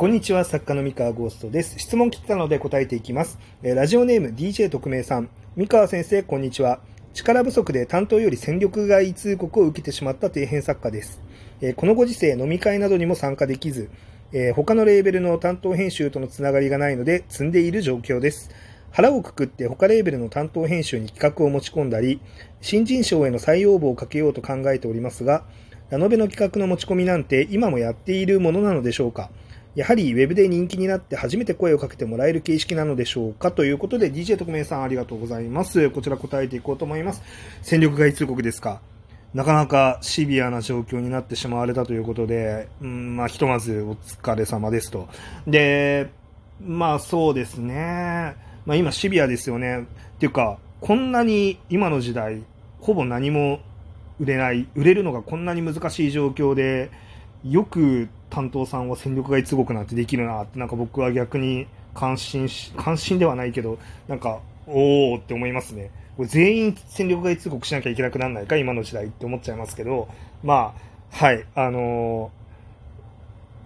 こんにちは、作家の三河ゴーストです。質問来てたので答えていきます。えラジオネーム DJ 特命さん。三河先生、こんにちは。力不足で担当より戦力外通告を受けてしまった底辺作家です。えこのご時世、飲み会などにも参加できず、え他のレーベルの担当編集とのつながりがないので積んでいる状況です。腹をくくって他レーベルの担当編集に企画を持ち込んだり、新人賞への再応募をかけようと考えておりますが、ラノベの企画の持ち込みなんて今もやっているものなのでしょうか？やはりウェブで人気になって初めて声をかけてもらえる形式なのでしょうかということで DJ 特命さんありがとうございます。こちら答えていこうと思います。戦力外通告ですかなかなかシビアな状況になってしまわれたということで、うん、まあひとまずお疲れ様ですと。で、まあそうですね。まあ今シビアですよね。っていうか、こんなに今の時代、ほぼ何も売れない、売れるのがこんなに難しい状況で、よく担当さんは戦力外通告なんてできるなって、なんか僕は逆に関心し、関心ではないけど、なんか、おーって思いますね。これ全員戦力外通告しなきゃいけなくならないか、今の時代って思っちゃいますけど、まあ、はい、あのー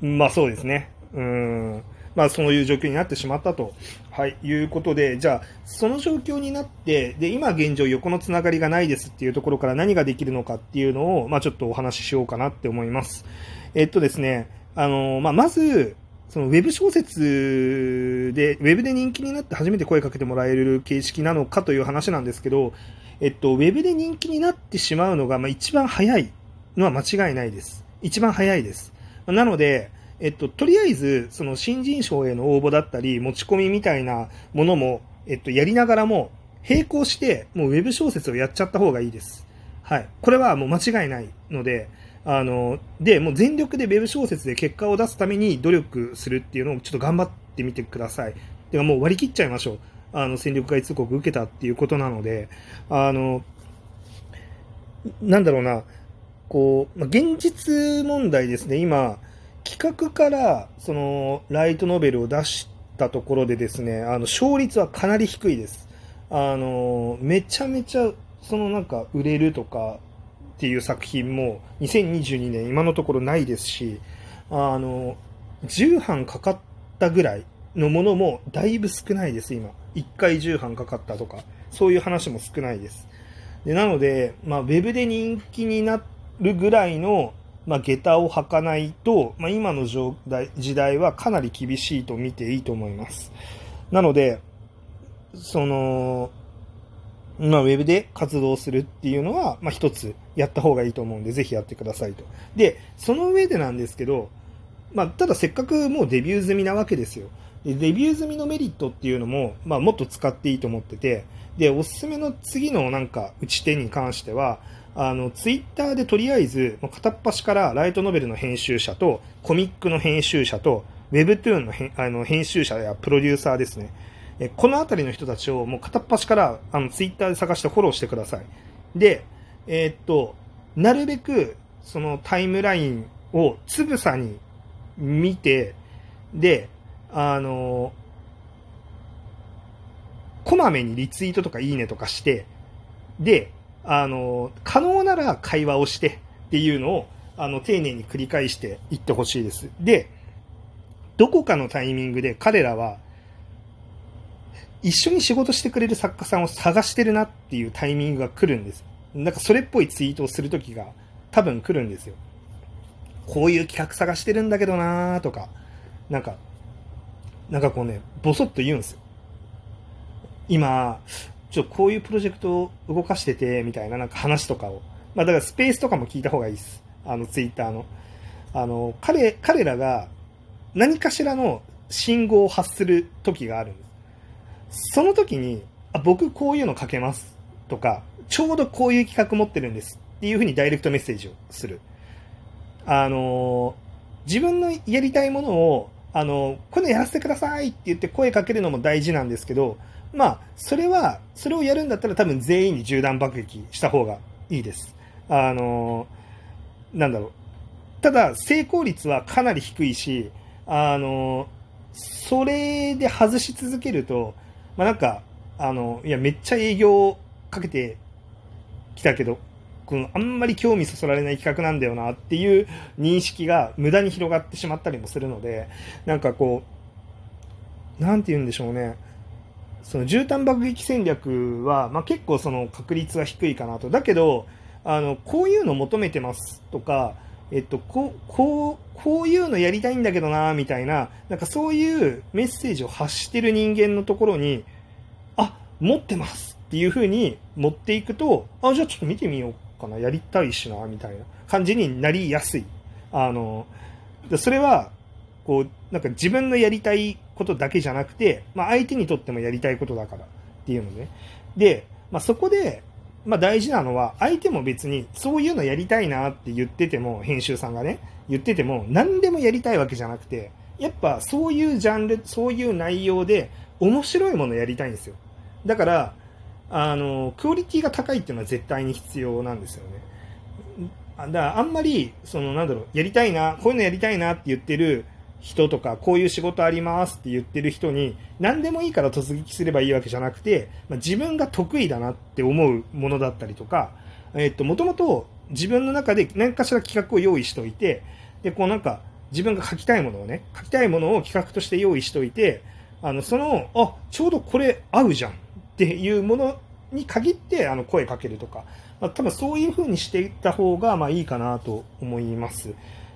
まあそうですね。うん。まあそういう状況になってしまったと、はい、いうことで、じゃあ、その状況になって、で、今現状横のつながりがないですっていうところから何ができるのかっていうのを、まあちょっとお話ししようかなって思います。えっとですね、あの、まあまず、そのウェブ小説で、ウェブで人気になって初めて声かけてもらえる形式なのかという話なんですけど、えっと、ウェブで人気になってしまうのが、まあ一番早いのは間違いないです。一番早いです。なので、えっと、とりあえず、その新人賞への応募だったり、持ち込みみたいなものも、えっと、やりながらも、並行して、もうウェブ小説をやっちゃった方がいいです。はい。これはもう間違いないので、あの、で、もう全力でウェブ小説で結果を出すために努力するっていうのをちょっと頑張ってみてください。ではもう割り切っちゃいましょう。あの、戦力外通告受けたっていうことなので、あの、なんだろうな、こう、まあ、現実問題ですね、今、企画から、その、ライトノベルを出したところでですね、あの、勝率はかなり低いです。あの、めちゃめちゃ、そのなんか、売れるとかっていう作品も、2022年今のところないですし、あの、10版かかったぐらいのものもだいぶ少ないです、今。1回10版かかったとか、そういう話も少ないです。でなので、まあ、ウェブで人気になるぐらいの、まあ、下駄を履かないと、まあ、今の状態時代はかなり厳しいと見ていいと思います。なので、その、まあ、ウェブで活動するっていうのは、まあ、一つやった方がいいと思うんで、ぜひやってくださいと。で、その上でなんですけど、まあ、ただせっかくもうデビュー済みなわけですよ。でデビュー済みのメリットっていうのも、まあ、もっと使っていいと思ってて、で、おすすめの次のなんか打ち手に関しては、あの、ツイッターでとりあえず、片っ端からライトノベルの編集者と、コミックの編集者と、ウェブトゥーンの編あの編集者やプロデューサーですね。えこのあたりの人たちをもう片っ端からあのツイッターで探してフォローしてください。で、えーっと、なるべくそのタイムラインをつぶさに見て、で、あの、こまめにリツイートとかいいねとかして、で、あの、可能なら会話をしてっていうのを、あの、丁寧に繰り返していってほしいです。で、どこかのタイミングで彼らは、一緒に仕事してくれる作家さんを探してるなっていうタイミングが来るんです。なんかそれっぽいツイートをするときが多分来るんですよ。こういう企画探してるんだけどなーとか、なんか、なんかこうね、ボソッと言うんですよ。今、ちょ、こういうプロジェクトを動かしてて、みたいななんか話とかを。まあだからスペースとかも聞いた方がいいです。あの、ツイッターの。あの、彼、彼らが何かしらの信号を発する時があるんです。その時に、あ、僕こういうの書けます。とか、ちょうどこういう企画持ってるんです。っていうふうにダイレクトメッセージをする。あの、自分のやりたいものを、あの、これやらせてくださいって言って声かけるのも大事なんですけど、まあ、それは、それをやるんだったら多分全員に銃弾爆撃した方がいいです。あの、なんだろう。ただ、成功率はかなり低いし、あの、それで外し続けると、まあなんか、あの、いや、めっちゃ営業かけてきたけど、このあんまり興味そそられない企画なんだよなっていう認識が無駄に広がってしまったりもするので、なんかこう、なんて言うんでしょうね。その絨毯爆撃戦略は、まあ、結構その確率は低いかなと。だけど、あの、こういうの求めてますとか、えっと、こう、こう、こういうのやりたいんだけどな、みたいな、なんかそういうメッセージを発してる人間のところに、あ、持ってますっていう風に持っていくと、あ、じゃあちょっと見てみようかな、やりたいしな、みたいな感じになりやすい。あの、それは、こう、なんか自分のやりたいことだけじゃなくて、まあ相手にとってもやりたいことだからっていうのね。で、まあそこで、まあ大事なのは、相手も別にそういうのやりたいなって言ってても、編集さんがね、言ってても、何でもやりたいわけじゃなくて、やっぱそういうジャンル、そういう内容で面白いものやりたいんですよ。だから、あの、クオリティが高いっていうのは絶対に必要なんですよね。だからあんまり、そのなんだろう、やりたいな、こういうのやりたいなって言ってる人とか、こういう仕事ありますって言ってる人に、何でもいいから突撃すればいいわけじゃなくて、まあ、自分が得意だなって思うものだったりとか、えっと、もともと自分の中で何かしら企画を用意しておいて、で、こうなんか、自分が書きたいものをね、書きたいものを企画として用意しておいて、あの、その、あ、ちょうどこれ合うじゃんっていうものに限って、あの、声かけるとか、まあ、多分そういう風にしていった方が、まあいいかなと思います。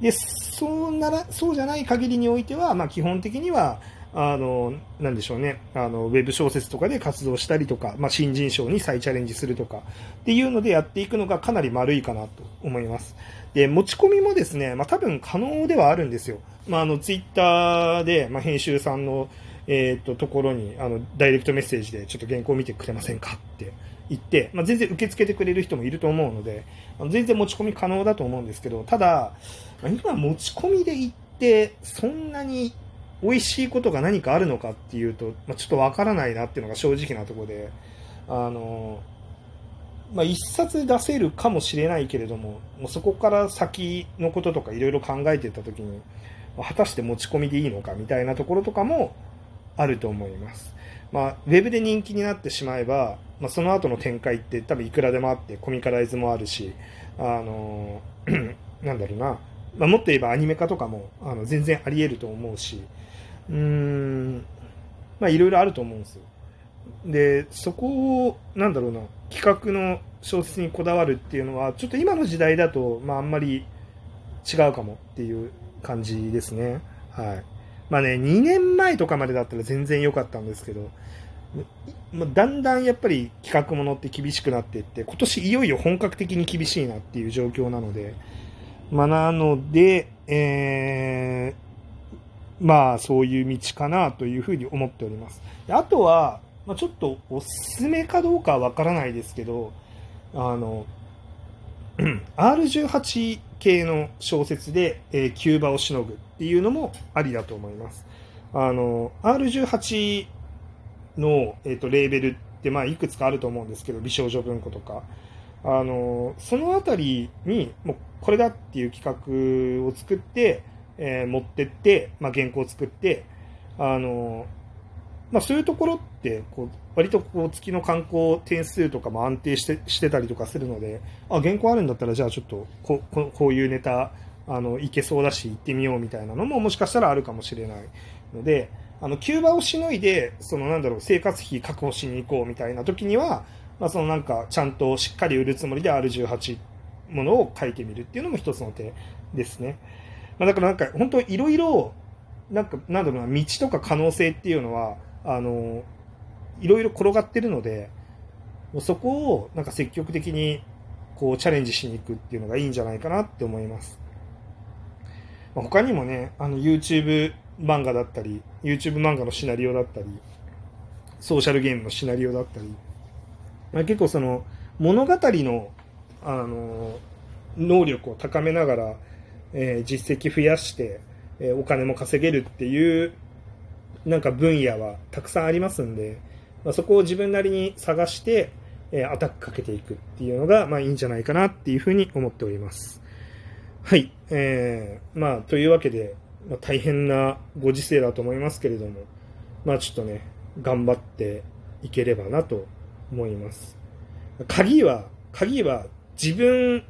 で、そうなら、そうじゃない限りにおいては、まあ基本的には、あの、なんでしょうね、あの、ウェブ小説とかで活動したりとか、まあ新人賞に再チャレンジするとか、っていうのでやっていくのがかなり丸いかなと思います。で、持ち込みもですね、まあ多分可能ではあるんですよ。まああの、ツイッターで、まあ編集さんの、えっ、と、ところに、あの、ダイレクトメッセージで、ちょっと原稿を見てくれませんかって言って、まあ、全然受け付けてくれる人もいると思うので、全然持ち込み可能だと思うんですけど、ただ、ま、今持ち込みで行って、そんなに美味しいことが何かあるのかっていうと、まあ、ちょっとわからないなっていうのが正直なところで、あの、まあ、一冊出せるかもしれないけれども、もうそこから先のこととかいろいろ考えていったときに、果たして持ち込みでいいのかみたいなところとかもあると思います。まあ、ウェブで人気になってしまえば、まあ、その後の展開って多分いくらでもあって、コミカライズもあるし、あの、なんだろうな、まあ、もっと言えばアニメ化とかもあの全然あり得ると思うし、うーん、まあいろいろあると思うんですよ。で、そこを、なんだろうな、企画の小説にこだわるっていうのは、ちょっと今の時代だと、まああんまり違うかもっていう感じですね。はい。まあね、2年前とかまでだったら全然良かったんですけど、だんだんやっぱり企画ものって厳しくなっていって、今年いよいよ本格的に厳しいなっていう状況なので、まあ、なので、えー、まあ、そういう道かなというふうに思っております。あとは、まあ、ちょっとおすすめかどうかはわからないですけど、あの、R18 系の小説で、えー、キューバをしのぐっていうのもありだと思います。あの、R18 の、えーと、レーベルって、まあ、いくつかあると思うんですけど、美少女文庫とか。あの、そのあたりに、もうこれだっていう企画を作って、えー、持ってって、まあ、原稿を作って、あの、まあ、そういうところって、こう、割とこう月の観光点数とかも安定してしてたりとかするので、あ、原稿あるんだったら、じゃあちょっとこここういうネタ、あの、いけそうだし行ってみようみたいなのももしかしたらあるかもしれないので、あの、急場をしのいで、そのなんだろう、生活費確保しに行こうみたいな時には、まあ、そのなんか、ちゃんとしっかり売るつもりで R18 ものを書いてみるっていうのも一つの手ですね。まあ、だからなんか、本当いろいろ、なんか、なんだろうな、道とか可能性っていうのは、あの、いろいろ転がってるので、そこをなんか積極的にこうチャレンジしに行くっていうのがいいんじゃないかなって思います。まあ、他にもね、あの YouTube 漫画だったり、YouTube 漫画のシナリオだったり、ソーシャルゲームのシナリオだったり、まあ、結構その物語の、あの、能力を高めながら、えー、実績増やして、えー、お金も稼げるっていうなんか分野はたくさんありますんで、まあ、そこを自分なりに探して、えー、アタックかけていくっていうのが、まあいいんじゃないかなっていうふうに思っております。はい。えー、まあ、というわけで、まあ、大変なご時世だと思いますけれども、まあちょっとね、頑張っていければなと思います。鍵は、鍵は自分、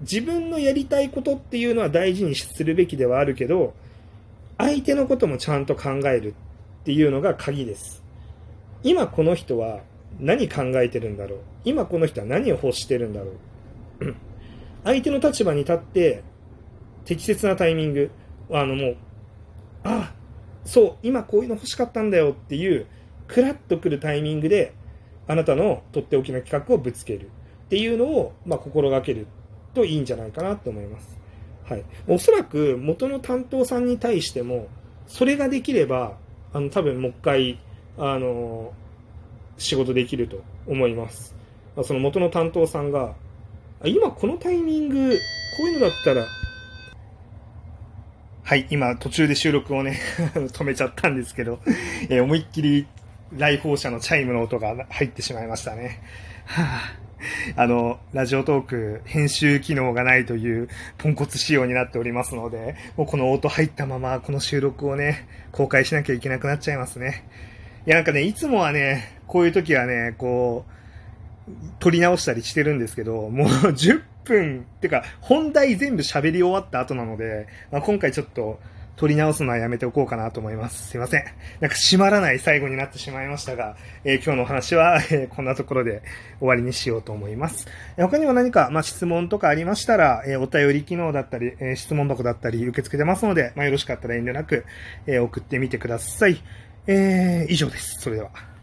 自分のやりたいことっていうのは大事にするべきではあるけど、相手のこともちゃんと考えるっていうのが鍵です。今この人は何考えてるんだろう？今この人は何を欲してるんだろう？相手の立場に立って適切なタイミング、あのもう、あ、そう、今こういうの欲しかったんだよっていう、クラッとくるタイミングで、あなたのとっておきの企画をぶつけるっていうのを、まあ、心がけるといいんじゃないかなと思います。はい。おそらく元の担当さんに対しても、それができれば、あの、多分もう一回、あの、仕事できると思います。その元の担当さんが、今このタイミング、こういうのだったら、はい、今途中で収録をね 止めちゃったんですけど、え、思いっきり来訪者のチャイムの音が入ってしまいましたね。はああの、ラジオトーク編集機能がないというポンコツ仕様になっておりますので、もうこの音入ったままこの収録をね、公開しなきゃいけなくなっちゃいますね。いやなんかね、いつもはね、こういう時はね、こう、撮り直したりしてるんですけど、もう 10分、ってか、本題全部喋り終わった後なので、まあ、今回ちょっと、取り直すのはやめておこうかなと思います。すいません。なんか閉まらない最後になってしまいましたが、えー、今日のお話は、えー、こんなところで終わりにしようと思います。え、他にも何か、まあ、質問とかありましたら、えお便り機能だったり、え質問箱だったり受け付けてますので、まあ、よろしかったら遠慮なく、え送ってみてください。え以上です。それでは。